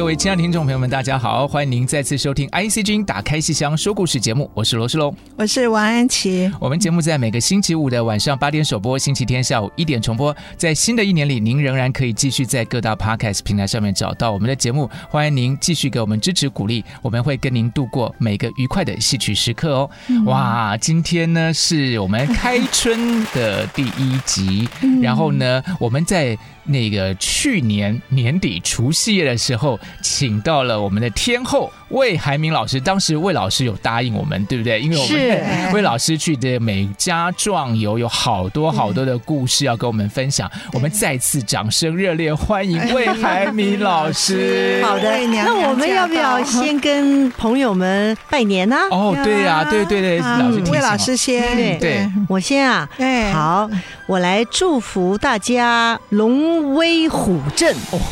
各位亲爱的听众朋友们，大家好！欢迎您再次收听 IC 之音打开戏箱说故事节目，我是罗世龙，我是王安琪。我们节目在每个星期五的晚上八点首播，星期天下午一点重播。在新的一年里，您仍然可以继续在各大 Podcast 平台上面找到我们的节目。欢迎您继续给我们支持鼓励，我们会跟您度过每个愉快的戏曲时刻哦。嗯、哇，今天呢是我们开春的第一集，然后呢我们在。那个去年年底除夕夜的时候，请到了我们的天后魏海明老师。当时魏老师有答应我们，对不对？因为我们 魏老师去的美家壮游，有好多好多的故事要跟我们分享。我们再次掌声热烈欢迎魏海明老师。好的，那我们要不要先跟朋友们拜年呢？哦，对呀，对对对，老师，魏老师先，对，我先啊，哎，好。我来祝福大家龙威虎振！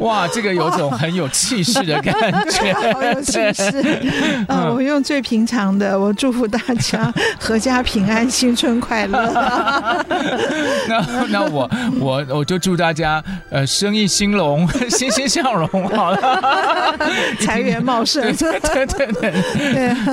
哇，这个有种很有气势的感觉，好有气势。啊，我用最平常的，我祝福大家阖家平安，新春快乐。那那我我我就祝大家呃生意兴隆，欣欣向荣，好了，财源茂盛。对对对对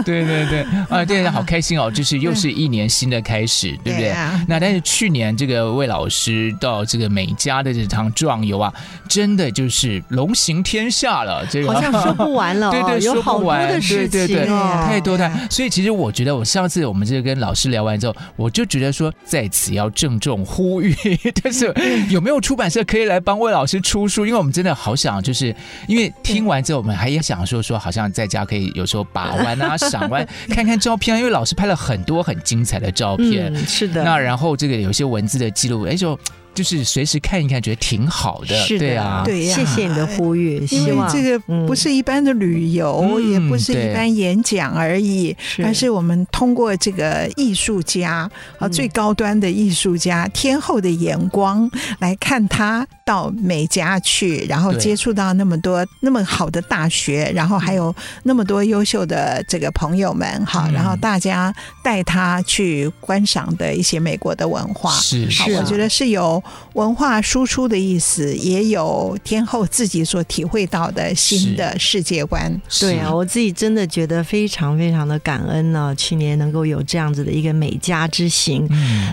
对对对啊，对，好开心哦！就是又是一年新的。开始对不对？那但是去年这个魏老师到这个美家的这趟壮游啊，真的就是龙行天下了。这个好像说不完了，对对，有好多的事情，对对对，太多太。对所以其实我觉得，我上次我们这个跟老师聊完之后，我就觉得说，在此要郑重呼吁，但是有没有出版社可以来帮魏老师出书？因为我们真的好想，就是因为听完之后，我们还也想说说，好像在家可以有时候把玩啊、赏玩，看看照片啊，因为老师拍了很多很精彩的照片。嗯，是的。那然后这个有些文字的记录，哎就。就是随时看一看，觉得挺好的，是的对啊，对呀。谢谢你的呼吁，因为这个不是一般的旅游，也不是一般演讲而已，而是我们通过这个艺术家啊，最高端的艺术家天后的眼光来看他到美家去，然后接触到那么多那么好的大学，然后还有那么多优秀的这个朋友们，好，然后大家带他去观赏的一些美国的文化，是是，我觉得是有。文化输出的意思，也有天后自己所体会到的新的世界观。对啊，我自己真的觉得非常非常的感恩呢、啊。去年能够有这样子的一个美家之行，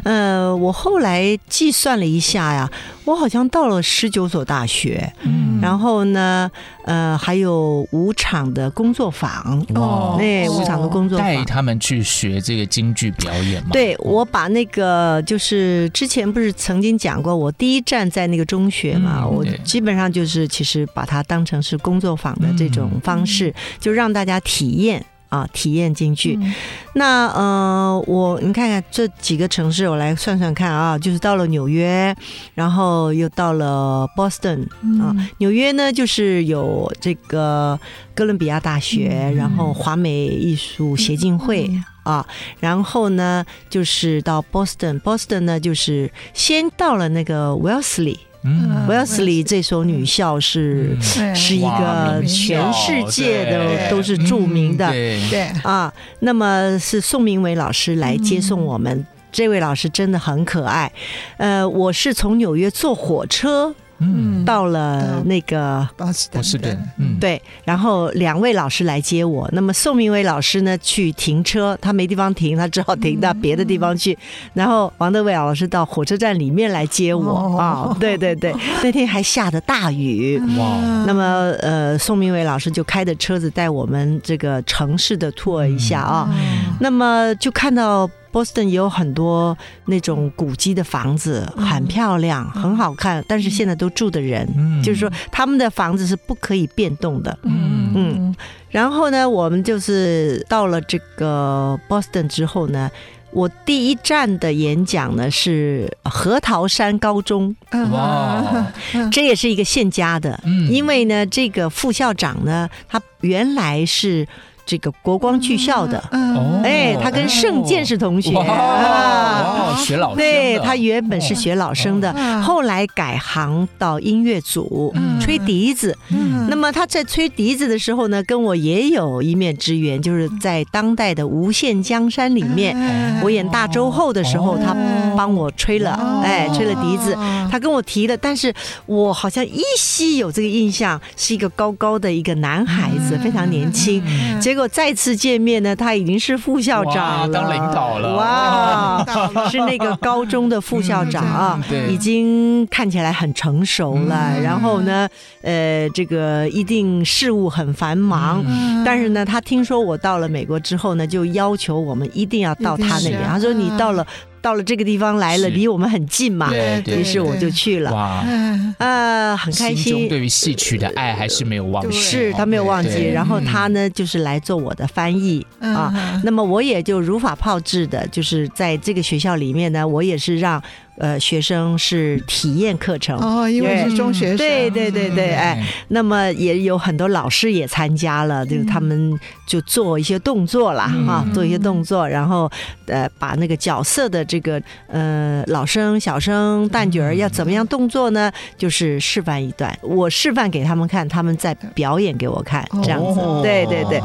嗯、呃，我后来计算了一下呀，我好像到了十九所大学，嗯，然后呢，呃，还有五场的工作坊。哦，那五场的工作坊。带他们去学这个京剧表演吗？对，我把那个就是之前不是曾经讲。过我第一站在那个中学嘛，我基本上就是其实把它当成是工作坊的这种方式，就让大家体验啊，体验京剧。那呃，我你看看这几个城市，我来算算看啊，就是到了纽约，然后又到了 Boston 啊。纽约呢，就是有这个哥伦比亚大学，然后华美艺术协进会。啊，然后呢，就是到 Boston，Boston 呢，就是先到了那个 Wellesley，嗯，Wellesley 这所女校是、嗯、是一个全世界的都是著名的，对，对。啊，那么是宋明伟老师来接送我们，嗯、这位老师真的很可爱，呃，我是从纽约坐火车。嗯，到了那个波士顿，嗯，对，然后两位老师来接我。那么宋明伟老师呢，去停车，他没地方停，他只好停到别的地方去。然后王德伟老师到火车站里面来接我啊，对对对，那天还下着大雨，哇。那么呃，宋明伟老师就开着车子带我们这个城市的 tour 一下啊。那么就看到波士顿也有很多那种古迹的房子，很漂亮，很好看，但是现在都住的人，就是说他们的房子是不可以变动的。嗯嗯。然后呢，我们就是到了这个 Boston 之后呢。我第一站的演讲呢是核桃山高中，哇，这也是一个现家的，嗯因为呢，这个副校长呢，他原来是。这个国光剧校的，哦，哎，他跟盛剑是同学。啊，学老生，对，他原本是学老生的，后来改行到音乐组，吹笛子。那么他在吹笛子的时候呢，跟我也有一面之缘，就是在当代的《无限江山》里面，我演大周后的时候，他帮我吹了，哎，吹了笛子。他跟我提了，但是我好像依稀有这个印象，是一个高高的一个男孩子，非常年轻，结果。再次见面呢，他已经是副校长了，当领导了，哇，是那个高中的副校长啊，已经看起来很成熟了。然后呢，呃，这个一定事务很繁忙，但是呢，他听说我到了美国之后呢，就要求我们一定要到他那里。他说：“你到了。”到了这个地方来了，离我们很近嘛，于是我就去了。哇，呃，很开心。对于戏曲的爱还是没有忘记，是他没有忘记。然后他呢，就是来做我的翻译啊。那么我也就如法炮制的，就是在这个学校里面呢，我也是让。呃，学生是体验课程。哦，因为是中学生，对对对对，哎，那么也有很多老师也参加了，就是他们就做一些动作啦，哈，做一些动作，然后呃，把那个角色的这个呃老生、小生、旦角儿要怎么样动作呢？就是示范一段，我示范给他们看，他们再表演给我看，这样子，对对对。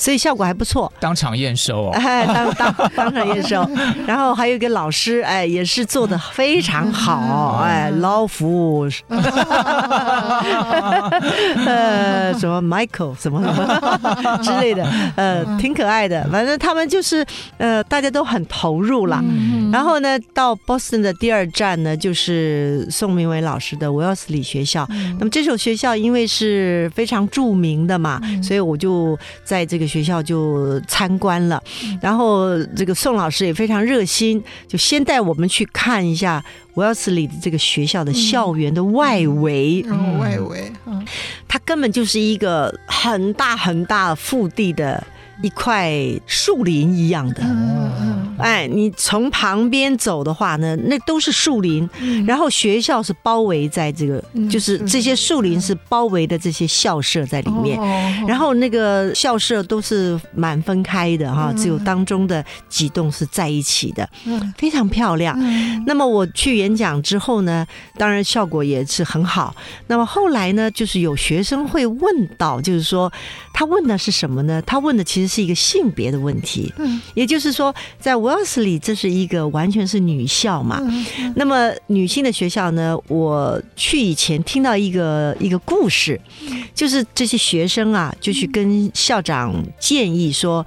所以效果还不错，当场验收哦，哎，当当当场验收，然后还有一个老师，哎，也是做的非常好，哎，老福，呃，什么 Michael 什么什么 之类的，呃，挺可爱的，反正他们就是呃，大家都很投入了。然后呢，到 Boston 的第二站呢，就是宋明伟老师的 Wellesley 学校。那么这所学校因为是非常著名的嘛，所以我就在这个。学校就参观了，然后这个宋老师也非常热心，就先带我们去看一下威尔斯里的这个学校的校园的外围。嗯，外围，嗯，它根本就是一个很大很大腹地的。一块树林一样的，哎，你从旁边走的话呢，那都是树林，然后学校是包围在这个，就是这些树林是包围的这些校舍在里面，然后那个校舍都是满分开的哈，只有当中的几栋是在一起的，非常漂亮。那么我去演讲之后呢，当然效果也是很好。那么后来呢，就是有学生会问到，就是说他问的是什么呢？他问的其实。是一个性别的问题，嗯，也就是说，在 Wellesley 这是一个完全是女校嘛，那么女性的学校呢，我去以前听到一个一个故事，就是这些学生啊，就去跟校长建议说，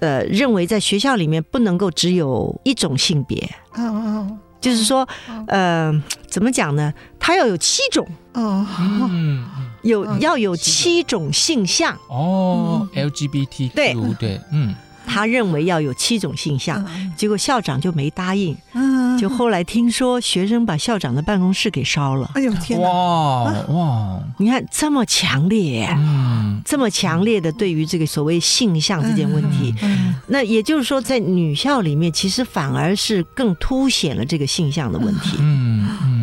呃，认为在学校里面不能够只有一种性别，嗯，就是说，呃，怎么讲呢？他要有七种，哦，嗯。有要有七种性向。哦，LGBT 对。对，嗯，他认为要有七种性向，结果校长就没答应，就后来听说学生把校长的办公室给烧了，哎呦天哇哇！你看这么强烈，嗯，这么强烈的对于这个所谓性向这件问题，那也就是说在女校里面，其实反而是更凸显了这个性向的问题，嗯嗯。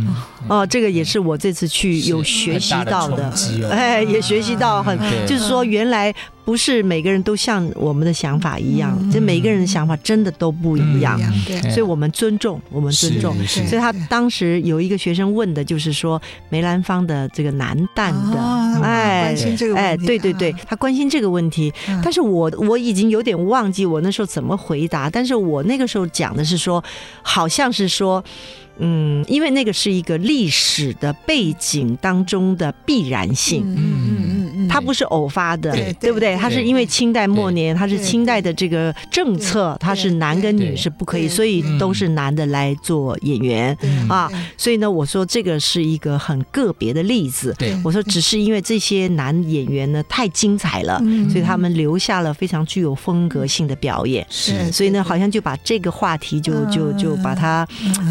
哦，这个也是我这次去有学习到的，的哎，也学习到很，嗯、就是说原来不是每个人都像我们的想法一样，这、嗯、每个人的想法真的都不一样，嗯、对，所以我们尊重，我们尊重。所以他当时有一个学生问的就是说梅兰芳的这个男旦的，哦、哎，关心这个问题，哎，对对对，他关心这个问题，嗯、但是我我已经有点忘记我那时候怎么回答，但是我那个时候讲的是说，好像是说。嗯，因为那个是一个历史的背景当中的必然性。嗯嗯，它不是偶发的，对对不对？它是因为清代末年，它是清代的这个政策，它是男跟女是不可以，所以都是男的来做演员啊。所以呢，我说这个是一个很个别的例子。对，我说只是因为这些男演员呢太精彩了，所以他们留下了非常具有风格性的表演。是，所以呢，好像就把这个话题就就就把它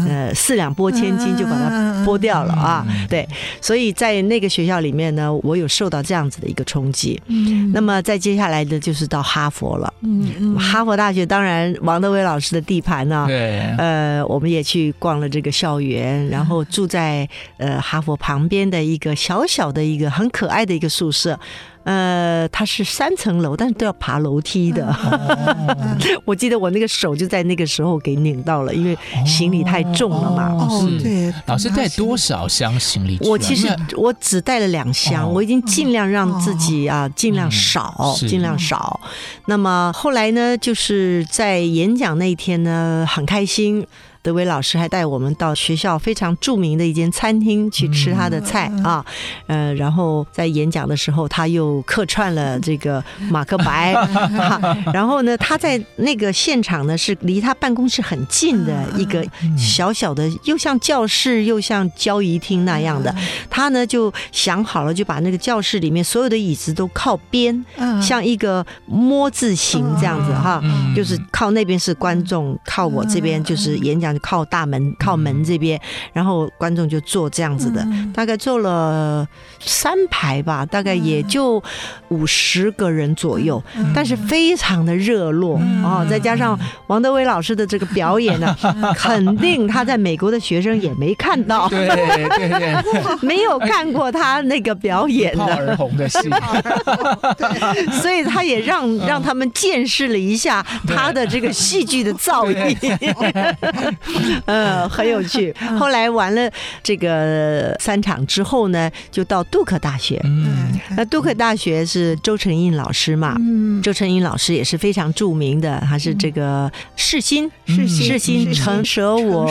呃四两拨千斤，就把它拨掉了啊。对，所以在那个学校里面呢，我有受到这样子的一个冲击。嗯，那么再接下来的就是到哈佛了。嗯嗯，哈佛大学当然王德威老师的地盘呢。对，呃，我们也去逛了这个校园，然后住在呃哈佛旁边的一个小小的一个很可爱的一个宿舍。呃，它是三层楼，但是都要爬楼梯的。哦、我记得我那个手就在那个时候给拧到了，因为行李太重了嘛。哦，是。对，老师带多少箱行李？我其实我只带了两箱，我已经尽量让自己啊尽量少，尽量少。那么后来呢，就是在演讲那一天呢，很开心。德威老师还带我们到学校非常著名的一间餐厅去吃他的菜啊，呃，然后在演讲的时候，他又客串了这个马克白，然后呢，他在那个现场呢是离他办公室很近的一个小小的，又像教室又像交谊厅那样的，他呢就想好了，就把那个教室里面所有的椅子都靠边，像一个摸字形这样子哈，就是靠那边是观众，靠我这边就是演讲。靠大门，靠门这边，然后观众就坐这样子的，大概坐了三排吧，大概也就五十个人左右，但是非常的热络哦，再加上王德威老师的这个表演呢，肯定他在美国的学生也没看到，对对对，没有看过他那个表演的，而红的戏，所以他也让让他们见识了一下他的这个戏剧的造诣。嗯，很有趣。后来完了这个三场之后呢，就到杜克大学。嗯，那杜克大学是周成印老师嘛？嗯，周成印老师也是非常著名的，他是这个世新世世新成舍我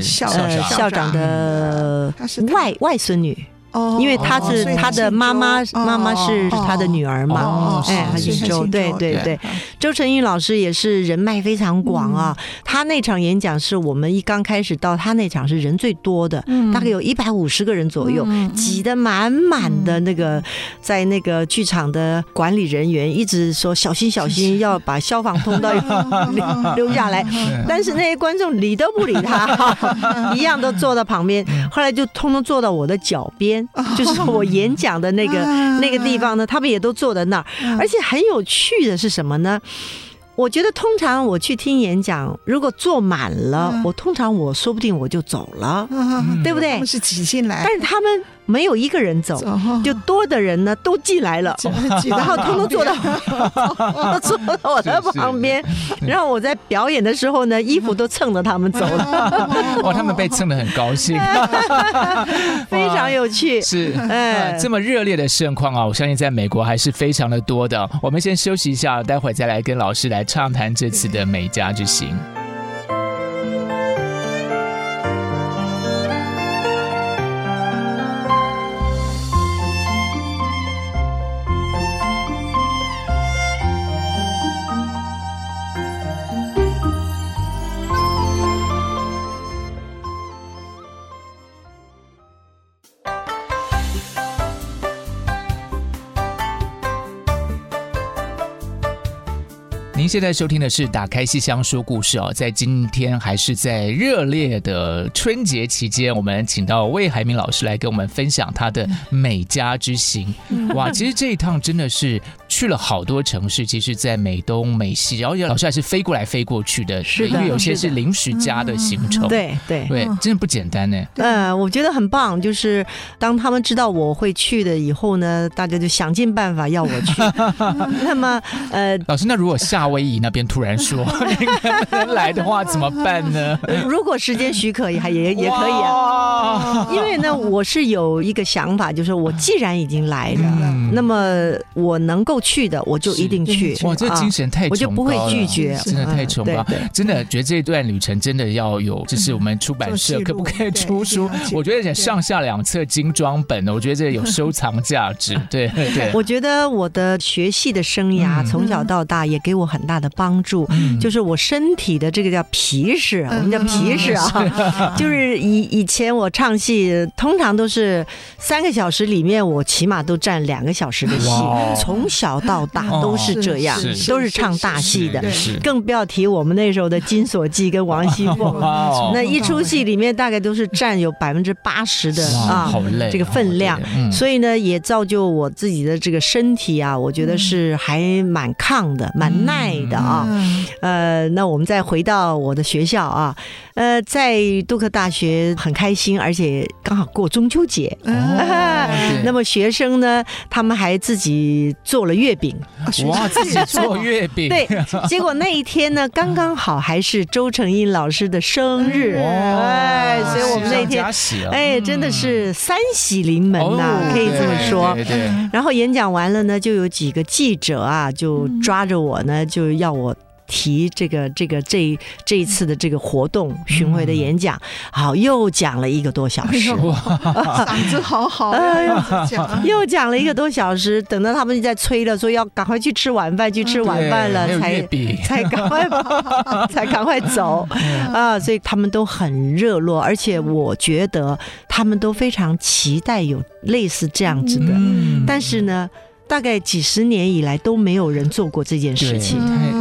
校校长的外外孙女。哦，因为他是他的妈妈，妈妈是他的女儿嘛，哎，他姓周，对对对。周成玉老师也是人脉非常广啊，他那场演讲是我们一刚开始到他那场是人最多的，大概有一百五十个人左右，挤得满满的。那个在那个剧场的管理人员一直说小心小心，要把消防通道 留下来，但是那些观众理都不理他，一样都坐到旁边，后来就通通坐到我的脚边。就是我演讲的那个 那个地方呢，他们也都坐在那儿，而且很有趣的是什么呢？我觉得通常我去听演讲，如果坐满了，我通常我说不定我就走了，对不对？是挤进来，但是他们。没有一个人走，就多的人呢都进 来了，然后通通坐到 坐到我的旁边，然后我在表演的时候呢，衣服都蹭着他们走了。哇，他们被蹭得很高兴，非常有趣。是，哎，这么热烈的盛况啊，我相信在美国还是非常的多的。我们先休息一下，待会儿再来跟老师来畅谈这次的美加之行。现在收听的是《打开戏箱说故事》哦，在今天还是在热烈的春节期间，我们请到魏海明老师来跟我们分享他的美家之行。哇，其实这一趟真的是去了好多城市，其实，在美东、美西，然后老师还是飞过来飞过去的，是的，因为有些是临时加的行程。对对。对，真的不简单呢。呃，我觉得很棒，就是当他们知道我会去的以后呢，大家就想尽办法要我去。那么，呃，老师，那如果夏威威夷那边突然说你能来的话怎么办呢？如果时间许可也还也也可以啊，因为呢，我是有一个想法，就是我既然已经来了，那么我能够够去的，我就一定去。哇，这精神太崇高了，我就不会拒绝，真的太崇高。真的觉得这段旅程真的要有，就是我们出版社可不可以出书？我觉得上下两册精装本，我觉得这有收藏价值。对 对，我觉得我的学戏的生涯从小到大也给我很大的帮助，就是我身体的这个叫皮实，我们叫皮实啊，就是以以前我唱戏通常都是三个小时里面，我起码都占两个小时的戏，从小到大都是这样，都是唱大戏的，更不要提我们那时候的金锁记跟王熙凤，那一出戏里面大概都是占有百分之八十的啊，这个分量，所以呢，也造就我自己的这个身体啊，我觉得是还蛮抗的，蛮耐的啊。呃，那我们再回到我的学校啊，呃，在杜克大学很开心，而且刚好过中秋节。那么学生呢，他们还自己做了月饼。哇，自己做月饼。对，结果那一天呢，刚刚好还是周成英老师的生日。哎，所以我们那天，哎，真的是三喜临门呐，可以这么说。然后演讲完了呢，就有几个记者啊，就抓着我呢，就要我。提这个这个这这一次的这个活动巡回的演讲，好，又讲了一个多小时，嗓子好好，又讲。又讲了一个多小时，等到他们在催了，说要赶快去吃晚饭，去吃晚饭了，才才赶快 才赶快走。啊！所以他们都很热络，而且我觉得他们都非常期待有类似这样子的，但是呢。大概几十年以来都没有人做过这件事情，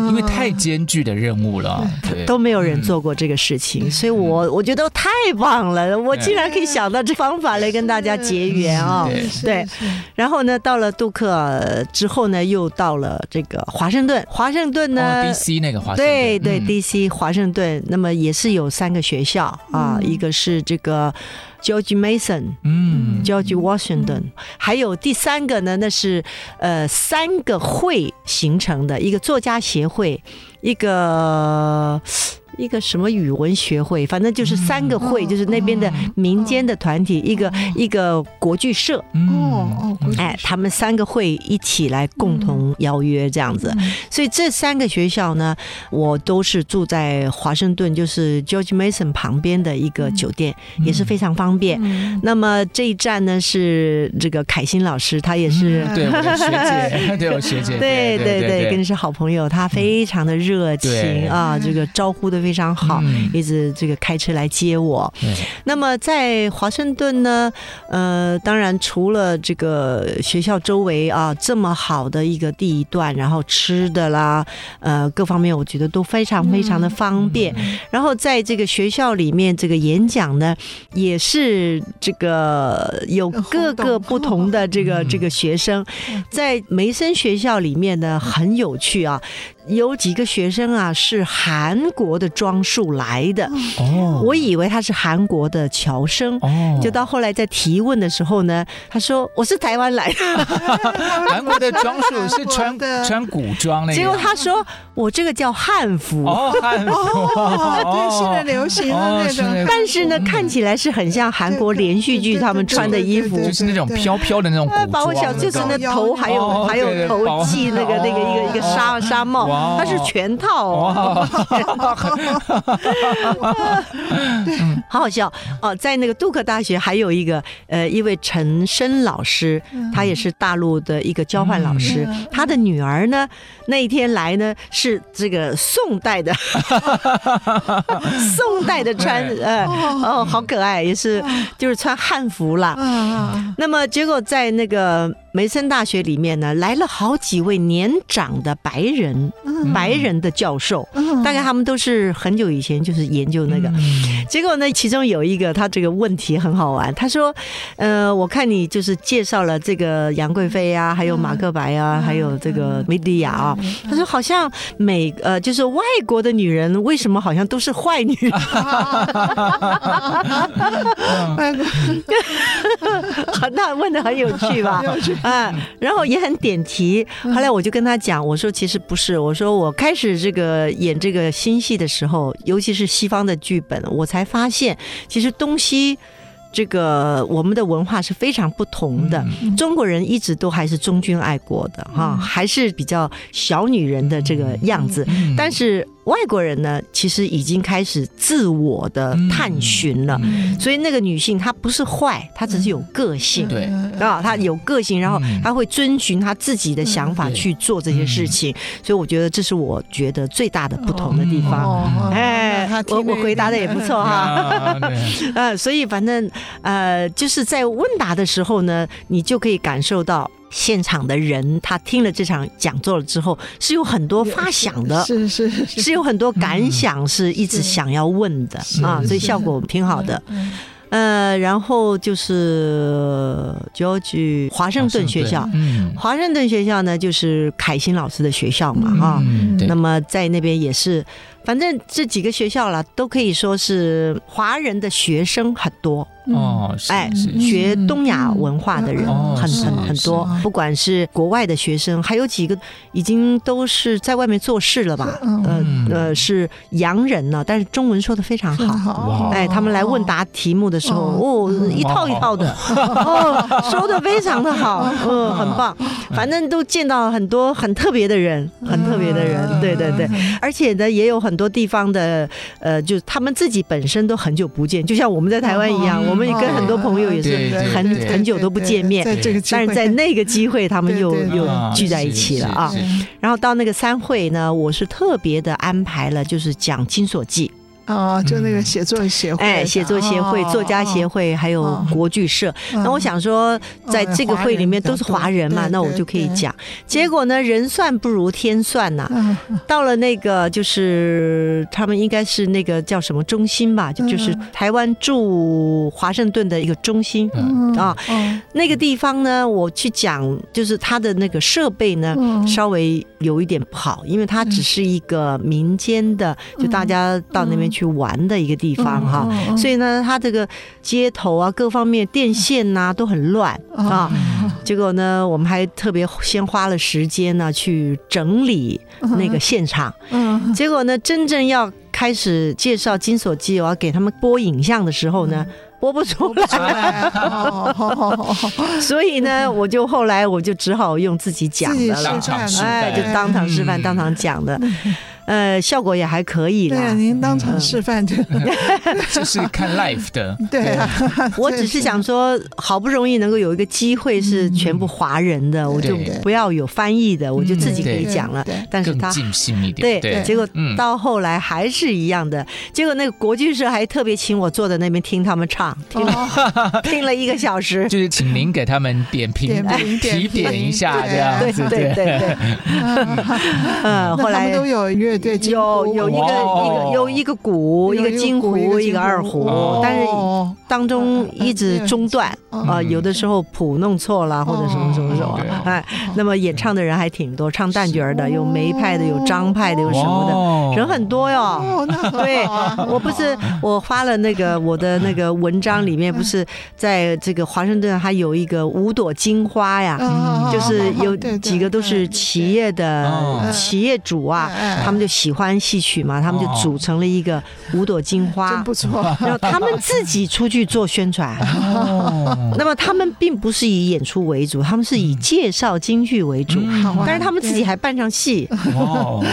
因为太艰巨的任务了，都没有人做过这个事情，所以我我觉得太棒了，我竟然可以想到这方法来跟大家结缘啊！对，然后呢，到了杜克之后呢，又到了这个华盛顿，华盛顿呢，DC 那个华盛顿，对对，DC 华盛顿，那么也是有三个学校啊，一个是这个。George Mason，嗯，George Washington，还有第三个呢，那是呃三个会形成的一个作家协会，一个。一个什么语文学会，反正就是三个会，就是那边的民间的团体，一个一个国剧社，哦哦，哎，他们三个会一起来共同邀约这样子，所以这三个学校呢，我都是住在华盛顿，就是 George Mason 旁边的一个酒店，也是非常方便。那么这一站呢是这个凯欣老师，他也是对 我的学姐，对我学姐，对对对，跟是好朋友，他非常的热情啊，这个招呼的。非常好，一直这个开车来接我。嗯、那么在华盛顿呢，呃，当然除了这个学校周围啊这么好的一个地段，然后吃的啦，呃，各方面我觉得都非常非常的方便。嗯、然后在这个学校里面，这个演讲呢，也是这个有各个不同的这个这个学生，在梅森学校里面呢，很有趣啊。有几个学生啊，是韩国的装束来的。哦，我以为他是韩国的侨生。哦，就到后来在提问的时候呢，他说我是台湾来的。韩国的装束是穿 穿古装那个。结果他说我这个叫汉服。哦，汉服。对，现在流行的那种。但是呢，看起来是很像韩国连续剧他们穿的衣服，就是那种飘飘的那种古装。包括小，就是那头还有还有头髻那个那个一个一个纱纱帽。它是全套哦，好好笑哦！在那个杜克大学还有一个呃，一位陈深老师，他也是大陆的一个交换老师。他的女儿呢，那一天来呢是这个宋代的，宋代的穿 呃哦，好可爱，也是就是穿汉服啦。那么结果在那个。梅森大学里面呢，来了好几位年长的白人，白人的教授，大概他们都是很久以前就是研究那个。结果呢，其中有一个他这个问题很好玩，他说：“呃，我看你就是介绍了这个杨贵妃啊，还有马克白啊，还有这个梅迪亚啊。”他说：“好像美呃，就是外国的女人为什么好像都是坏女人？” 那问的很有趣吧？啊，然后也很点题。后来我就跟他讲，我说其实不是，我说我开始这个演这个新戏的时候，尤其是西方的剧本，我才发现其实东西这个我们的文化是非常不同的。中国人一直都还是忠君爱国的哈，还是比较小女人的这个样子，但是。外国人呢，其实已经开始自我的探寻了，嗯、所以那个女性她不是坏，她只是有个性，对。啊，她有个性，然后她会遵循她自己的想法去做这些事情，嗯、所以我觉得这是我觉得最大的不同的地方。哦、哎，我我回答的也不错哈，呃，所以反正呃，就是在问答的时候呢，你就可以感受到。现场的人，他听了这场讲座了之后，是有很多发想的，是是是，是有很多感想，是一直想要问的啊，所以效果挺好的。呃，然后就是就去华盛顿学校，华盛顿学校呢，就是凯欣老师的学校嘛，哈，那么在那边也是。反正这几个学校了，都可以说是华人的学生很多哦。哎，学东亚文化的人很很很多，不管是国外的学生，还有几个已经都是在外面做事了吧？呃呃，是洋人呢，但是中文说的非常好。哎，他们来问答题目的时候，哦，一套一套的，哦，说的非常的好，嗯，很棒。反正都见到很多很特别的人，很特别的人，对对对，而且呢，也有很。很多地方的呃，就他们自己本身都很久不见，就像我们在台湾一样，我们跟很多朋友也是很很久都不见面，但是在那个机会，他们又又聚在一起了啊。然后到那个三会呢，我是特别的安排了，就是讲《金锁记》。哦，就那个写作协会，哎，写作协会、作家协会，还有国剧社。那我想说，在这个会里面都是华人嘛，那我就可以讲。结果呢，人算不如天算呐。到了那个，就是他们应该是那个叫什么中心吧，就就是台湾驻华盛顿的一个中心啊。那个地方呢，我去讲，就是他的那个设备呢，稍微有一点不好，因为它只是一个民间的，就大家到那边去。去玩的一个地方哈，所以呢，它这个街头啊，各方面电线呐都很乱啊。结果呢，我们还特别先花了时间呢去整理那个现场。结果呢，真正要开始介绍《金锁记》，我要给他们播影像的时候呢，播不出来。所以呢，我就后来我就只好用自己讲的了，哎，就当场示范，当场讲的。呃，效果也还可以啦。对，您当场示范就 这是看 live 的。对，我只是想说，好不容易能够有一个机会是全部华人的，我就不要有翻译的，我就自己可以讲了。但是他更尽兴一点。对，结果到后来还是一样的。结果那个国剧社还特别请我坐在那边听他们唱，听了听了一个小时。就是请您给他们点评、提点一下这样子。对对对对。嗯，后来都有乐。对，有有一个一个有一个鼓，一个金胡，一个二胡，但是当中一直中断啊，有的时候谱弄错了或者什么什么什么，哎，那么演唱的人还挺多，唱旦角的有梅派的，有张派的，有什么的，人很多哟。对，我不是我发了那个我的那个文章里面，不是在这个华盛顿还有一个五朵金花呀，就是有几个都是企业的企业主啊，他们就。喜欢戏曲嘛，他们就组成了一个五朵金花，真不错。然后他们自己出去做宣传，那么他们并不是以演出为主，他们是以介绍京剧为主。但是他们自己还扮上戏，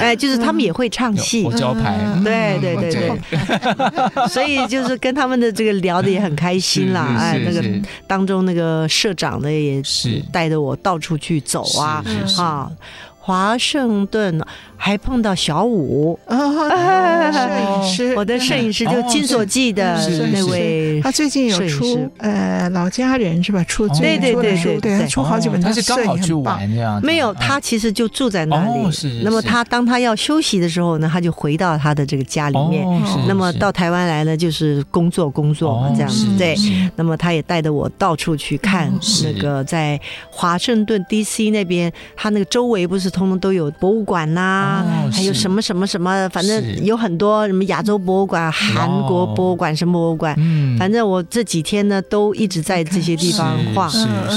哎，就是他们也会唱戏，招牌。对对对对，所以就是跟他们的这个聊的也很开心啦。哎，那个当中那个社长呢也是。带着我到处去走啊啊，华盛顿。还碰到小武，摄影师，我的摄影师就《金锁记》的那位，他最近有出呃老家人是吧？出对对对对对，出好几本，他是刚好去玩这样。没有，他其实就住在那里。那么他当他要休息的时候呢，他就回到他的这个家里面。那么到台湾来呢，就是工作工作嘛这样子。对，那么他也带着我到处去看那个在华盛顿 DC 那边，他那个周围不是通通都有博物馆呐。啊，还有什么什么什么，反正有很多什么亚洲博物馆、韩国博物馆、什么博物馆，反正我这几天呢都一直在这些地方晃，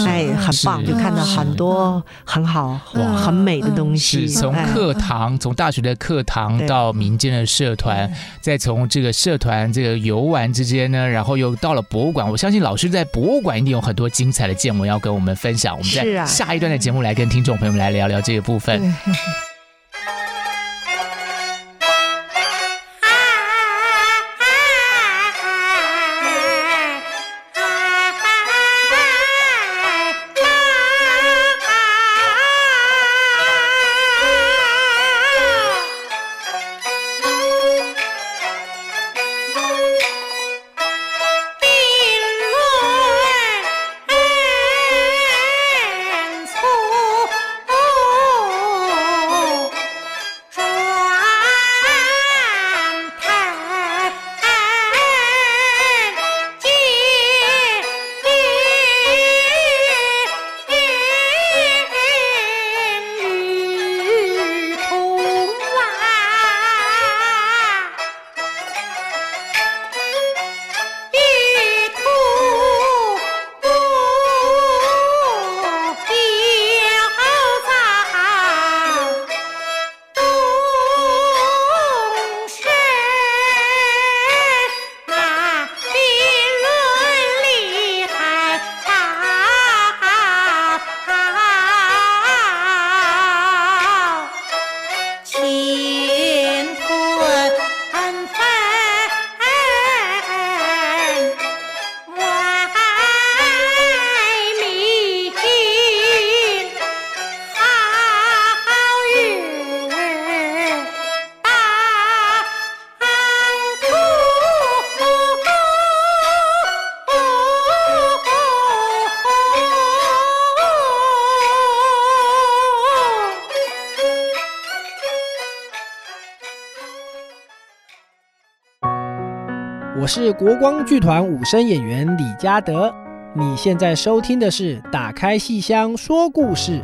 哎，很棒，就看到很多很好、很美的东西。从课堂，从大学的课堂到民间的社团，再从这个社团这个游玩之间呢，然后又到了博物馆。我相信老师在博物馆一定有很多精彩的见闻要跟我们分享。我们在下一段的节目来跟听众朋友们来聊聊这个部分。我是国光剧团武生演员李嘉德，你现在收听的是《打开戏箱说故事》。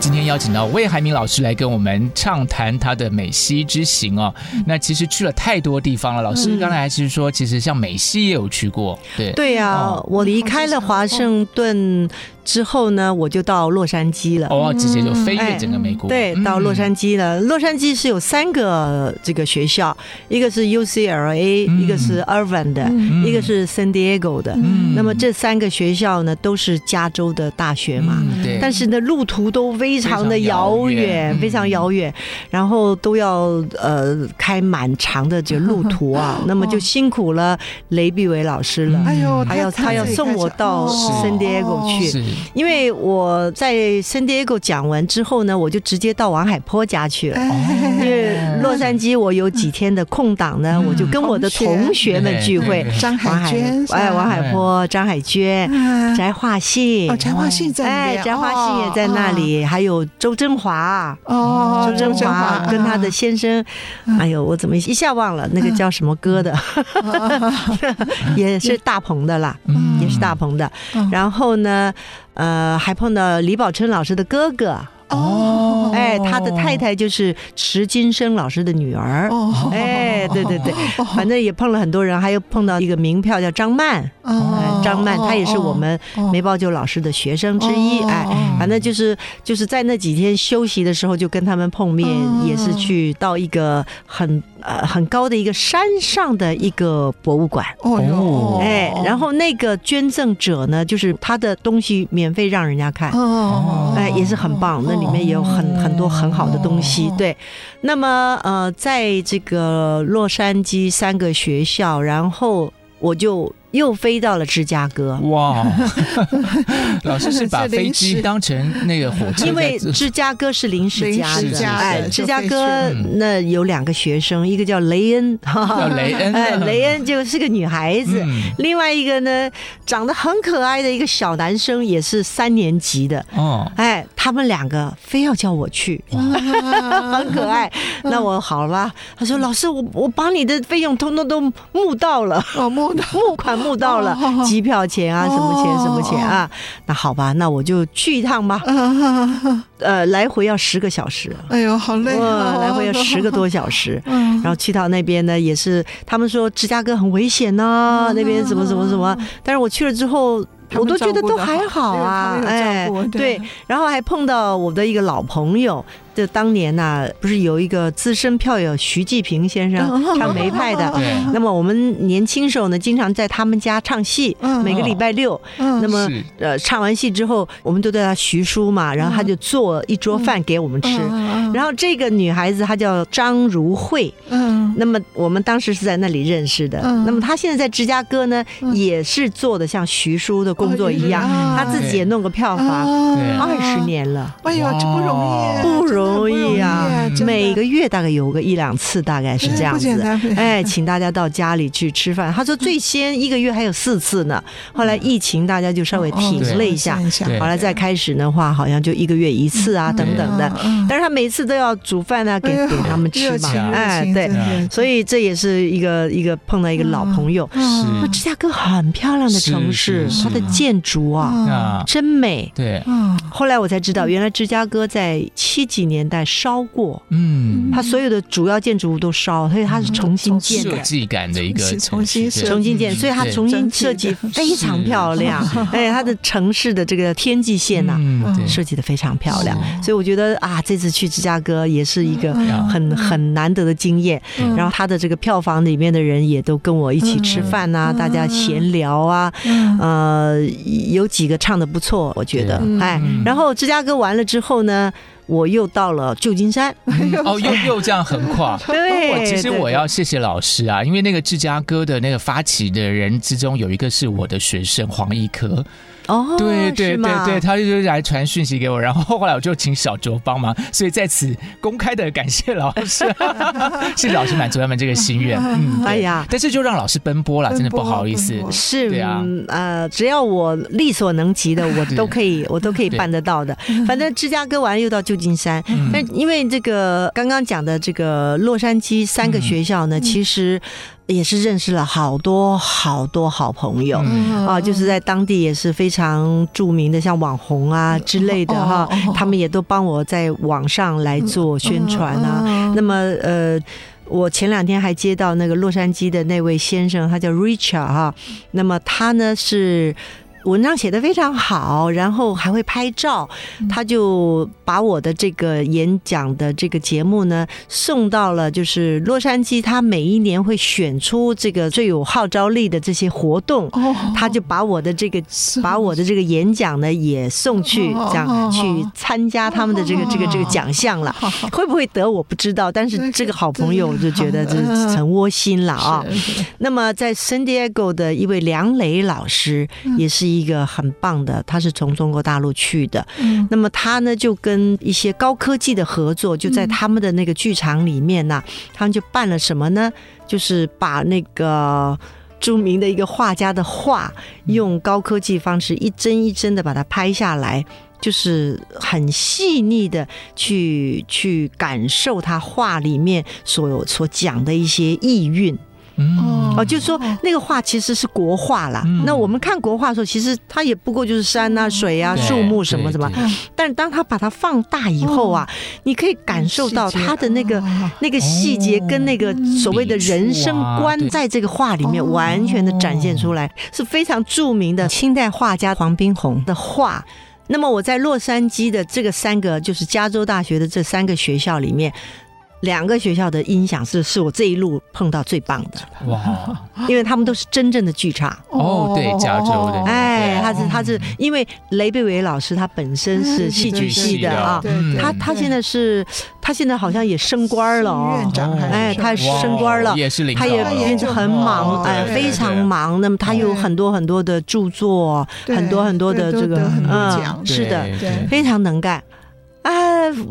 今天邀请到魏海明老师来跟我们畅谈他的美西之行哦。那其实去了太多地方了。老师刚才还是说，其实像美西也有去过。对对呀、啊，哦、我离开了华盛顿。之后呢，我就到洛杉矶了。哦，直接就飞越整个美国。对，到洛杉矶了。洛杉矶是有三个这个学校，一个是 UCLA，一个是 Irvine 的，一个是 San Diego 的。那么这三个学校呢，都是加州的大学嘛。对。但是呢，路途都非常的遥远，非常遥远，然后都要呃开蛮长的这个路途啊。那么就辛苦了雷碧伟老师了。哎呦，他要他要送我到 San Diego 去。因为我在 San Diego 讲完之后呢，我就直接到王海波家去了。因为洛杉矶我有几天的空档呢，我就跟我的同学们聚会。张海娟，哎，王海波、张海娟、翟化信，翟化信在，哎，翟化信也在那里，还有周振华。哦，周振华跟他的先生，哎呦，我怎么一下忘了那个叫什么歌的，也是大鹏的啦，也是大鹏的。然后呢，呃，还碰到李宝春老师的哥哥。哦，哎，他的太太就是池金生老师的女儿。哦，哎，对对对，反正也碰了很多人，还有碰到一个名票叫张曼。哦，张曼，她也是我们梅葆玖老师的学生之一。哎，反正就是就是在那几天休息的时候，就跟他们碰面，也是去到一个很呃很高的一个山上的一个博物馆。哦，哎，然后那个捐赠者呢，就是他的东西免费让人家看。哦，哎，也是很棒。那里面也有很很多很好的东西，对。那么呃，在这个洛杉矶三个学校，然后我就。又飞到了芝加哥，哇！老师是把飞机当成那个火车，因为芝加哥是临时加的。哎，芝加哥那有两个学生，一个叫雷恩，叫雷恩，哎，雷恩就是个女孩子。另外一个呢，长得很可爱的一个小男生，也是三年级的。哦，哎，他们两个非要叫我去，很可爱。那我好了。他说：“老师，我我把你的费用通通都募到了，哦，募到 募款募到了，机票钱啊，什么钱什么钱啊？那好吧，那我就去一趟吧。呃，来回要十个小时。哎呦，好累啊！来回要十个多小时。然后去到那边呢，也是他们说芝加哥很危险呐，那边什么什么什么。但是我去了之后。”我都觉得都还好啊，哎，对，然后还碰到我的一个老朋友。就当年呐、啊，不是有一个资深票友徐继平先生唱梅派的，那么我们年轻时候呢，经常在他们家唱戏，每个礼拜六。那么呃，唱完戏之后，我们都叫他徐叔嘛，然后他就做一桌饭给我们吃。然后这个女孩子她叫张如慧，嗯，那么我们当时是在那里认识的。那么她现在在芝加哥呢，也是做的像徐叔的工作一样，她自己也弄个票房，二十年了。哎呀，这不容易，不容易。容易啊，每个月大概有个一两次，大概是这样子。哎，请大家到家里去吃饭。他说最先一个月还有四次呢，后来疫情大家就稍微停了一下，后来再开始的话，好像就一个月一次啊等等的。但是他每次都要煮饭啊，给给他们吃嘛。哎，对，所以这也是一个一个碰到一个老朋友。是，芝加哥很漂亮的城市，它的建筑啊真美。对，后来我才知道，原来芝加哥在七几年。年代烧过，嗯，它所有的主要建筑物都烧，所以它是重新建的，设计感的一个重新重新建，所以它重新设计非常漂亮，哎，它的城市的这个天际线呐，设计的非常漂亮，所以我觉得啊，这次去芝加哥也是一个很很难得的经验。然后它的这个票房里面的人也都跟我一起吃饭啊，大家闲聊啊，呃，有几个唱的不错，我觉得，哎，然后芝加哥完了之后呢，我又到了旧金山，哦，又又这样横跨。对，我其实我要谢谢老师啊，因为那个芝加哥的那个发起的人之中，有一个是我的学生黄一科。哦，对对对对，他就来传讯息给我，然后后来我就请小卓帮忙，所以在此公开的感谢老师，谢谢老师满足他们这个心愿。嗯，哎呀，但是就让老师奔波了，真的不好意思。是，对啊，呃，只要我力所能及的，我都可以，我都可以办得到的。反正芝加哥完了又到旧金山，但因为这个刚刚讲的这个洛杉矶三个学校呢，其实。也是认识了好多好多好朋友、嗯、啊，就是在当地也是非常著名的，像网红啊之类的哈，他们也都帮我在网上来做宣传啊。那么呃，我前两天还接到那个洛杉矶的那位先生，他叫 Richard 哈，那么他呢是。文章写的非常好，然后还会拍照，他就把我的这个演讲的这个节目呢送到了，就是洛杉矶，他每一年会选出这个最有号召力的这些活动，他就把我的这个把我的这个演讲呢也送去，这样去参加他们的这个这个这个奖项了。会不会得我不知道，但是这个好朋友我就觉得这很窝心了啊。那么在 San Diego 的一位梁磊老师也是一。个很棒的，他是从中国大陆去的，嗯，那么他呢就跟一些高科技的合作，就在他们的那个剧场里面呢，啊，他们就办了什么呢？就是把那个著名的一个画家的画，用高科技方式一帧一帧的把它拍下来，就是很细腻的去去感受他画里面所有所讲的一些意蕴。嗯，哦，就是说那个画其实是国画啦。那我们看国画的时候，其实它也不过就是山啊、水啊、树木什么什么。但是当它把它放大以后啊，你可以感受到它的那个那个细节跟那个所谓的人生观，在这个画里面完全的展现出来，是非常著名的清代画家黄宾虹的画。那么我在洛杉矶的这个三个，就是加州大学的这三个学校里面。两个学校的音响是是我这一路碰到最棒的。哇，因为他们都是真正的剧场哦，对，加州的，哎，他是他是因为雷贝维老师他本身是戏剧系的啊，他他现在是他现在好像也升官了。哦，院长，哎，他升官了，也是领导，他也很忙，哎，非常忙。那么他有很多很多的著作，很多很多的这个嗯，是的，非常能干，啊，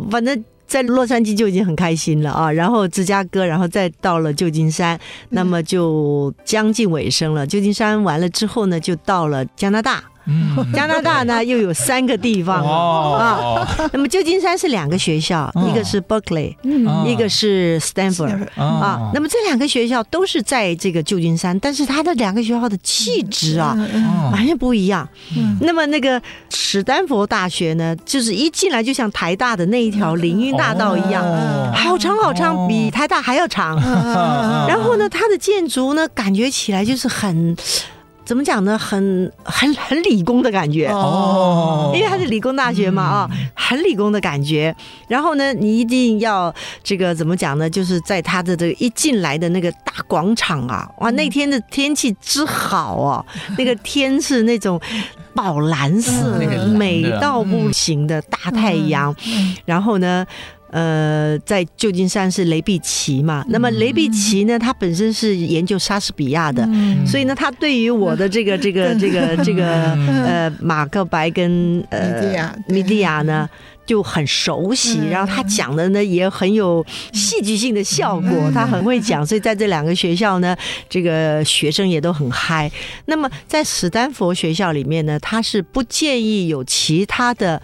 反正。在洛杉矶就已经很开心了啊，然后芝加哥，然后再到了旧金山，那么就将近尾声了。旧金山完了之后呢，就到了加拿大。嗯，加拿大呢又有三个地方啊。那么旧金山是两个学校，一个是 Berkeley，一个是 Stanford 啊。那么这两个学校都是在这个旧金山，但是它的两个学校的气质啊完全不一样。那么那个史丹佛大学呢，就是一进来就像台大的那一条林荫大道一样，好长好长，比台大还要长。然后呢，它的建筑呢，感觉起来就是很。怎么讲呢？很很很理工的感觉哦，因为它是理工大学嘛啊，很理工的感觉。然后呢，你一定要这个怎么讲呢？就是在它的这个一进来的那个大广场啊，哇，那天的天气之好哦，那个天是那种宝蓝色，美到不行的大太阳。然后呢，呃，在旧金山是雷碧奇嘛，那么雷碧奇呢，他本身是研究莎士比亚的，所以呢，他对于我的这个这个 这个这个呃马克白跟呃米利亚呢就很熟悉，然后他讲的呢也很有戏剧性的效果，他很会讲，所以在这两个学校呢，这个学生也都很嗨。那么在史丹佛学校里面呢，他是不建议有其他的。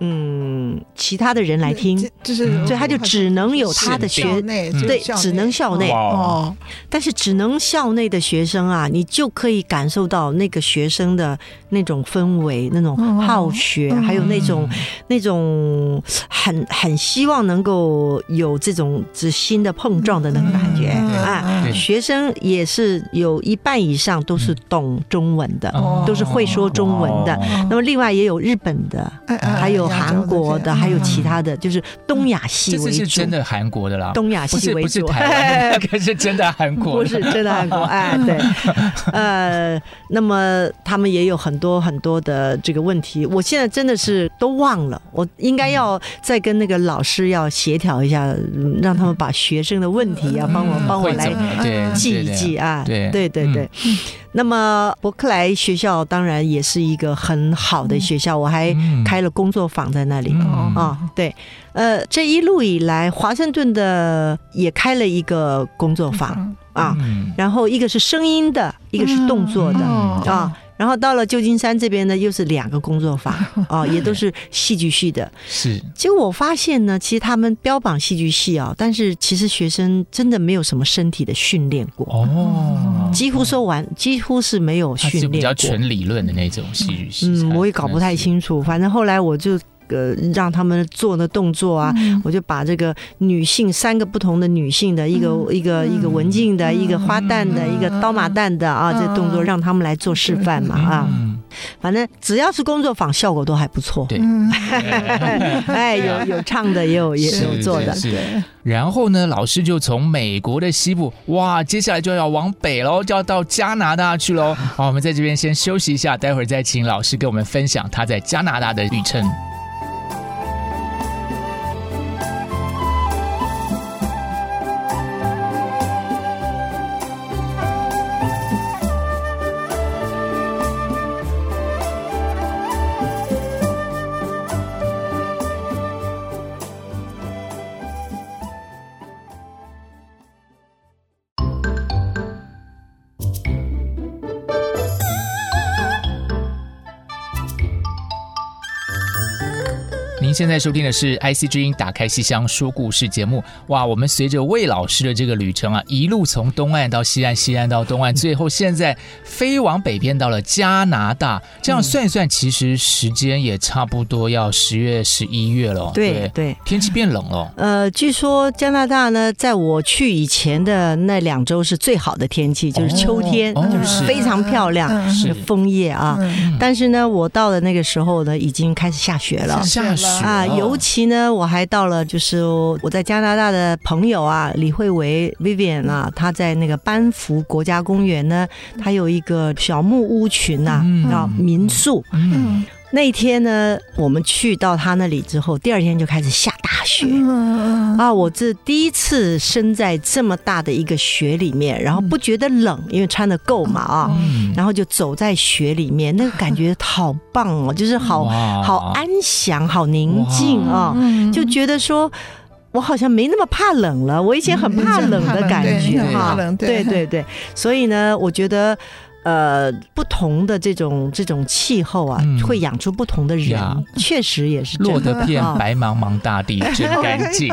嗯，其他的人来听，就是，所以他就只能有他的学内，对，只能校内哦。但是只能校内的学生啊，你就可以感受到那个学生的那种氛围，那种好学，还有那种那种很很希望能够有这种之新的碰撞的那种感觉啊。学生也是有一半以上都是懂中文的，都是会说中文的。那么另外也有日本的，还有。韩国的还有其他的，就是东亚系为主。这是真的韩国的啦，东亚系为主。不是台湾，可是真的韩国。不是真的韩国，哎，对。呃，那么他们也有很多很多的这个问题，我现在真的是都忘了，我应该要再跟那个老师要协调一下，让他们把学生的问题啊，帮我帮我来记一记啊。对对对对。那么伯克莱学校当然也是一个很好的学校，我还开了工作坊在那里。啊、哦。对，呃，这一路以来，华盛顿的也开了一个工作坊。啊，然后一个是声音的，一个是动作的。啊。然后到了旧金山这边呢，又是两个工作坊啊，也都是戏剧系的。是，结果我发现呢，其实他们标榜戏剧系啊，但是其实学生真的没有什么身体的训练过哦，几乎说完，几乎是没有训练过，比较纯理论的那种戏剧系。嗯，我也搞不太清楚，反正后来我就。个让他们做的动作啊，嗯、我就把这个女性三个不同的女性的一个、嗯、一个一个文静的、嗯、一个花旦的、嗯、一个刀马旦的啊，嗯、这动作让他们来做示范嘛啊，嗯、反正只要是工作坊，效果都还不错。对，哎，有 有唱的，也有也有做的。是。然后呢，老师就从美国的西部，哇，接下来就要往北喽，就要到加拿大去喽。好，我们在这边先休息一下，待会儿再请老师给我们分享他在加拿大的旅程。现在收听的是 IC 之音打开西厢说故事节目。哇，我们随着魏老师的这个旅程啊，一路从东岸到西岸，西岸到东岸，最后现在飞往北边到了加拿大。这样算一算，其实时间也差不多要十月、十一月了。对对，对天气变冷了。呃，据说加拿大呢，在我去以前的那两周是最好的天气，就是秋天，哦、就是非常漂亮，哦、是枫叶啊。嗯、但是呢，我到了那个时候呢，已经开始下雪了，下雪。啊，尤其呢，我还到了，就是我在加拿大的朋友啊，李慧维 Vivian 啊，他在那个班夫国家公园呢，他有一个小木屋群呐，啊，民宿。嗯。那天呢，我们去到他那里之后，第二天就开始下大雪啊！我这第一次身在这么大的一个雪里面，然后不觉得冷，因为穿的够嘛啊！然后就走在雪里面，那个感觉好棒哦，就是好好安详、好宁静啊！就觉得说，我好像没那么怕冷了。我以前很怕冷的感觉哈，对对对，所以呢，我觉得。呃，不同的这种这种气候啊，嗯、会养出不同的人，确实也是落得片白茫茫大地 真干净。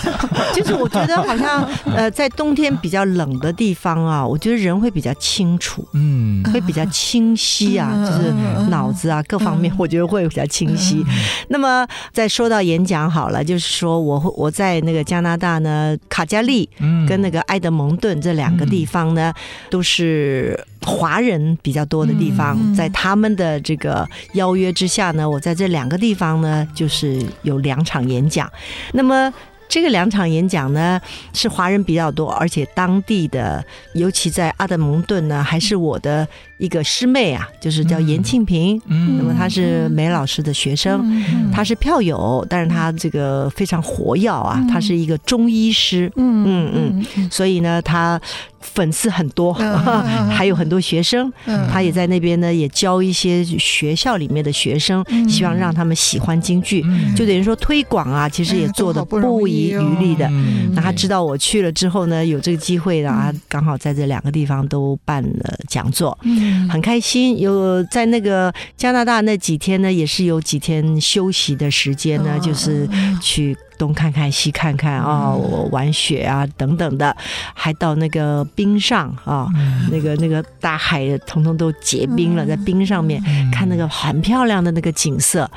就是我觉得好像 呃，在冬天比较冷的地方啊，我觉得人会比较清楚，嗯，会比较清晰啊，就是脑子啊各方面，我觉得会比较清晰。那么再说到演讲好了，就是说我我在那个加拿大呢，卡加利跟那个埃德蒙顿这两个地方呢，都是。华人比较多的地方，在他们的这个邀约之下呢，我在这两个地方呢，就是有两场演讲。那么这个两场演讲呢，是华人比较多，而且当地的，尤其在阿德蒙顿呢，还是我的。一个师妹啊，就是叫严庆平，嗯，那么她是梅老师的学生，嗯，她是票友，但是她这个非常活跃啊，她是一个中医师，嗯嗯嗯，所以呢，她粉丝很多，还有很多学生，她也在那边呢，也教一些学校里面的学生，希望让他们喜欢京剧，就等于说推广啊，其实也做的不遗余力的。那她知道我去了之后呢，有这个机会啊，刚好在这两个地方都办了讲座。很开心，有在那个加拿大那几天呢，也是有几天休息的时间呢，就是去。东看看西看看啊，我玩雪啊等等的，还到那个冰上啊，那个那个大海通通都结冰了，在冰上面看那个很漂亮的那个景色。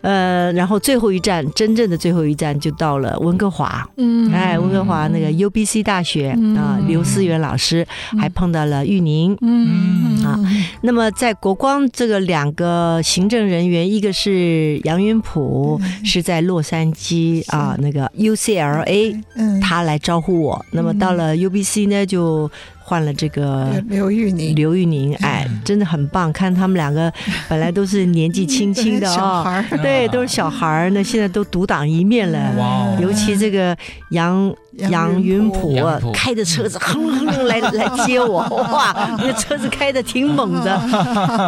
呃，然后最后一站，真正的最后一站就到了温哥华。嗯，哎，温哥华那个 UBC 大学啊，刘思源老师还碰到了玉宁。嗯。啊，那么在国光这个两个行政人员，一个是杨云普，是在洛杉矶。啊，那个 UCLA，嗯他来招呼我。那么到了 UBC 呢，就。换了这个刘玉宁，刘玉宁，哎，真的很棒。看他们两个 本来都是年纪轻轻的哦，对，都是小孩儿，那现在都独当一面了。哇！尤其这个杨杨云普开着车子哼哼哼来来接我，哇，那车子开的挺猛的。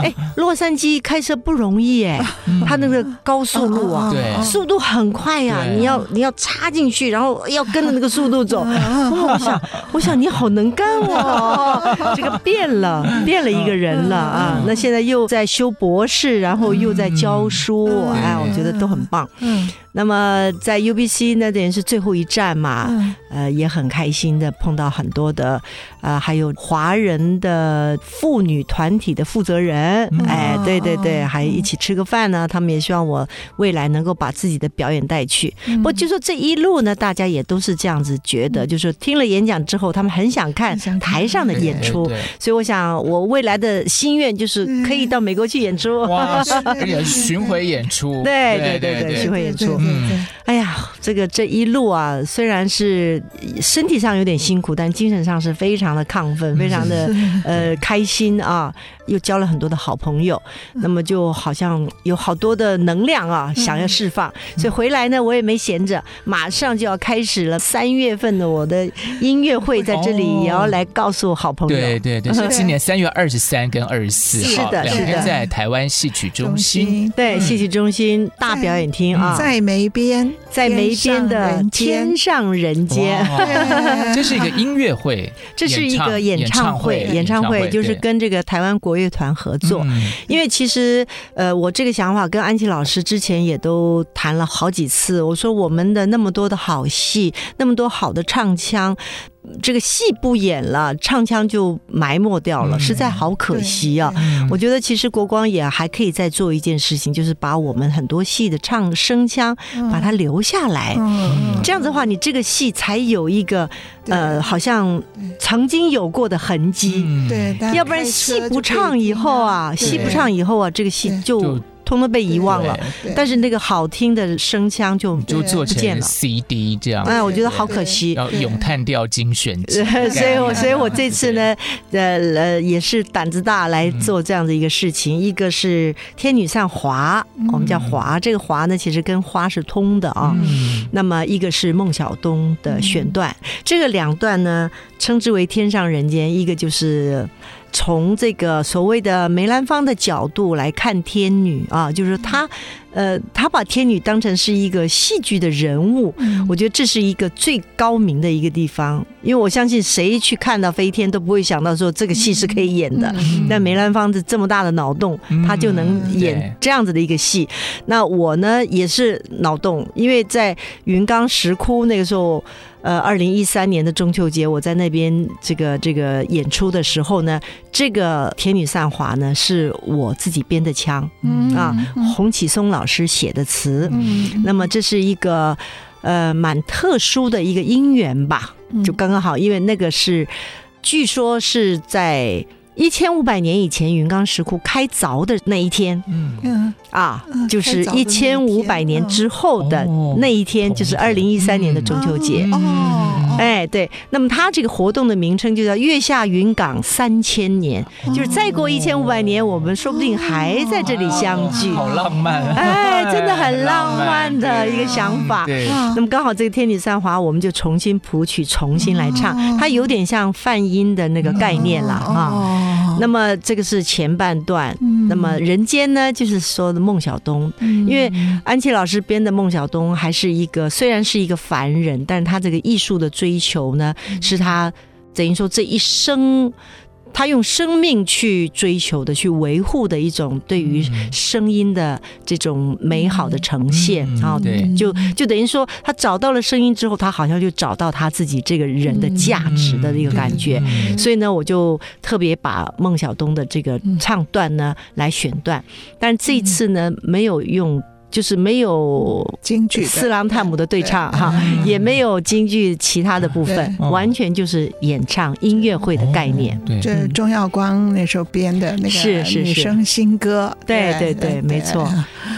哎，洛杉矶开车不容易哎，他那个高速路啊，速度很快呀，你要你要插进去，然后要跟着那个速度走。我想，我想你好能干哦。哦，这个变了，变了一个人了啊！那现在又在修博士，然后又在教书，哎，我觉得都很棒。嗯。那么在 UBC 那等于是最后一站嘛，嗯、呃，也很开心的碰到很多的啊、呃，还有华人的妇女团体的负责人，嗯、哎，对对对，还一起吃个饭呢。他们也希望我未来能够把自己的表演带去。嗯、不过就说这一路呢，大家也都是这样子觉得，嗯、就是听了演讲之后，他们很想看台上的演出。所以我想，我未来的心愿就是可以到美国去演出，哇，巡回演出，对对对对，巡回演出。嗯，哎呀，这个这一路啊，虽然是身体上有点辛苦，但精神上是非常的亢奋，非常的呃开心啊，又交了很多的好朋友，那么就好像有好多的能量啊，想要释放，所以回来呢，我也没闲着，马上就要开始了三月份的我的音乐会，在这里也要来告诉好朋友，对对对，是今 年三月二十三跟二十四号，两天在台湾戏曲中心，对，戏曲中心大表演厅啊，在。梅边，在梅边的天上人间，这是一个音乐会，这是一个演唱会，演唱会就是跟这个台湾国乐团合作。因为其实，呃，我这个想法跟安琪老师之前也都谈了好几次。我说我们的那么多的好戏，那么多好的唱腔。这个戏不演了，唱腔就埋没掉了，实在好可惜啊！我觉得其实国光也还可以再做一件事情，就是把我们很多戏的唱声腔把它留下来。这样子的话，你这个戏才有一个呃，好像曾经有过的痕迹。对，要不然戏不唱以后啊，戏不唱以后啊，这个戏就。通通被遗忘了，但是那个好听的声腔就就做成 CD 这样。哎，我觉得好可惜。要咏叹调精选集，所以我所以我这次呢，呃呃，也是胆子大来做这样的一个事情。一个是天女散华，我们叫华，这个华呢其实跟花是通的啊。那么一个是孟小冬的选段，这个两段呢称之为天上人间，一个就是。从这个所谓的梅兰芳的角度来看天女啊，就是他。呃，他把天女当成是一个戏剧的人物，嗯，我觉得这是一个最高明的一个地方。因为我相信谁去看到飞天都不会想到说这个戏是可以演的。嗯，但梅兰芳的这么大的脑洞，他就能演这样子的一个戏。嗯，那我呢也是脑洞，因为在云冈石窟那个时候。呃，二零一三年的中秋节，我在那边这个这个演出的时候呢，这个《天女散华》呢是我自己编的腔，嗯。啊，洪启松老师写的词，嗯，那么这是一个呃蛮特殊的一个姻缘吧，就刚刚好，因为那个是据说是在。一千五百年以前，云冈石窟开凿的那一天，嗯啊，就是一千五百年之后的那一天，就是二零一三年的中秋节。哦，哎，对，那么它这个活动的名称就叫“月下云冈三千年”，就是再过一千五百年，我们说不定还在这里相聚。好浪漫，哎，真的很浪漫的一个想法。对，那么刚好这个《天女散华》，我们就重新谱曲，重新来唱，它有点像泛音的那个概念了啊。那么这个是前半段，嗯、那么人间呢，就是说的孟小冬，嗯、因为安琪老师编的孟小冬还是一个虽然是一个凡人，但是他这个艺术的追求呢，嗯、是他等于说这一生。他用生命去追求的、去维护的一种对于声音的这种美好的呈现啊，对，就就等于说他找到了声音之后，他好像就找到他自己这个人的价值的一个感觉。所以呢，我就特别把孟小冬的这个唱段呢来选段，但这一次呢没有用。就是没有京剧四郎探母的对唱哈，也没有京剧其他的部分，完全就是演唱音乐会的概念。对，这钟耀光那时候编的那个是是女生新歌，对对对，没错。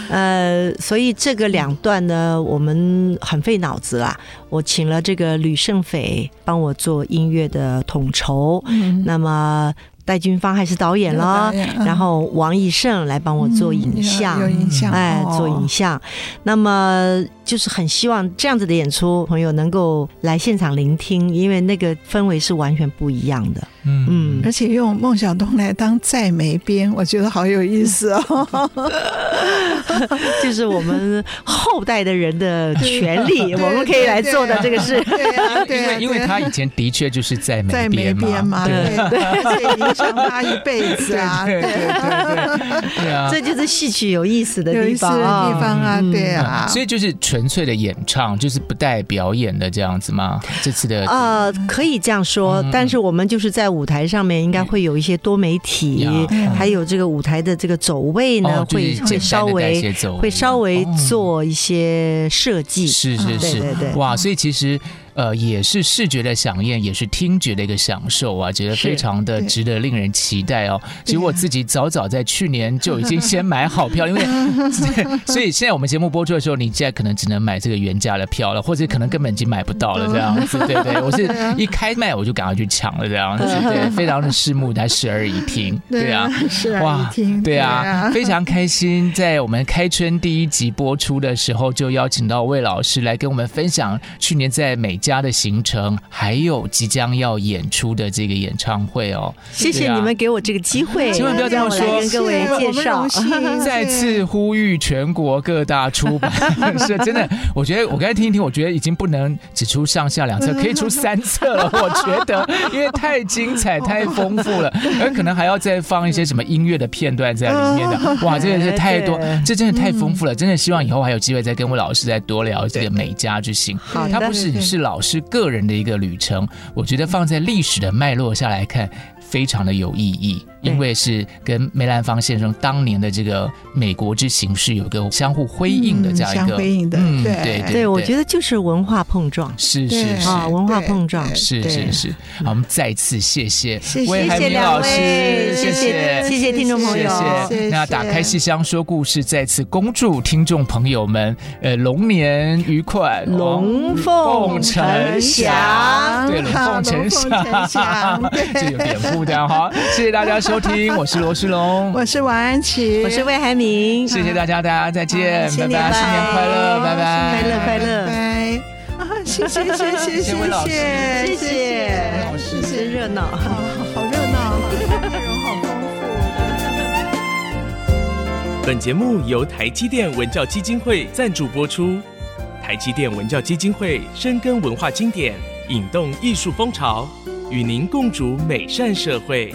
呃，所以这个两段呢，我们很费脑子啦。我请了这个吕胜斐帮我做音乐的统筹，那么。戴军芳还是导演了，嗯、然后王义胜来帮我做影像，有影像，哎，做影像。那么就是很希望这样子的演出，朋友能够来现场聆听，因为那个氛围是完全不一样的。嗯，嗯，而且用孟小冬来当在眉编，我觉得好有意思哦。就是我们后代的人的权利，我们可以来做的这个事。对啊，对，因为因为他以前的确就是在眉编嘛，对对，而且影响他一辈子啊。对对对对啊，这就是戏曲有意思的地方地方啊，对啊。所以就是纯粹的演唱，就是不带表演的这样子吗？这次的呃，可以这样说，但是我们就是在。舞台上面应该会有一些多媒体，还有这个舞台的这个走位呢，会会稍微会稍微做一些设计。是是是，对对。哇，所以其实。呃，也是视觉的饗宴，也是听觉的一个享受啊，觉得非常的值得令人期待哦。其实我自己早早在去年就已经先买好票，因为 所以现在我们节目播出的时候，你现在可能只能买这个原价的票了，或者可能根本已经买不到了这样子，对对。我是一开卖我就赶快去抢了这样子，对，非常的拭目来视而以听，对啊，哇，对啊，非常开心，在我们开春第一集播出的时候，就邀请到魏老师来跟我们分享去年在美。家的行程，还有即将要演出的这个演唱会哦。谢谢你们给我这个机会，千万不要这样说。跟各位介绍，再次呼吁全国各大出版社，真的，我觉得我刚才听一听，我觉得已经不能只出上下两册，可以出三册了。我觉得，因为太精彩、太丰富了，而可能还要再放一些什么音乐的片段在里面的。哇，真的是太多，这真的太丰富了。真的希望以后还有机会再跟我老师再多聊这个美家之行。好，他不是是老。老师个人的一个旅程，我觉得放在历史的脉络下来看，非常的有意义。因为是跟梅兰芳先生当年的这个美国之行是有个相互辉映的这样一个，辉映的，对。对对，我觉得就是文化碰撞，是是是。啊，文化碰撞，是是是。好，我们再次谢谢魏海敏老师，谢谢谢谢听众朋友，谢谢。那打开戏箱说故事，再次恭祝听众朋友们，呃，龙年愉快，龙凤呈祥，对，龙凤呈祥，这有典故的哈。谢谢大家收收听，我是罗世龙，我是王安琪，我是魏海明，谢谢大家，大家再见，拜拜，新年快乐，拜拜，快乐快乐，拜，啊，谢谢谢谢谢谢。谢谢，谢谢。热闹，好热闹，内容好丰富。本节目由台积电文教基金会赞助播出，台积电文教基金会深耕文化经典，引动艺术风潮，与您共筑美善社会。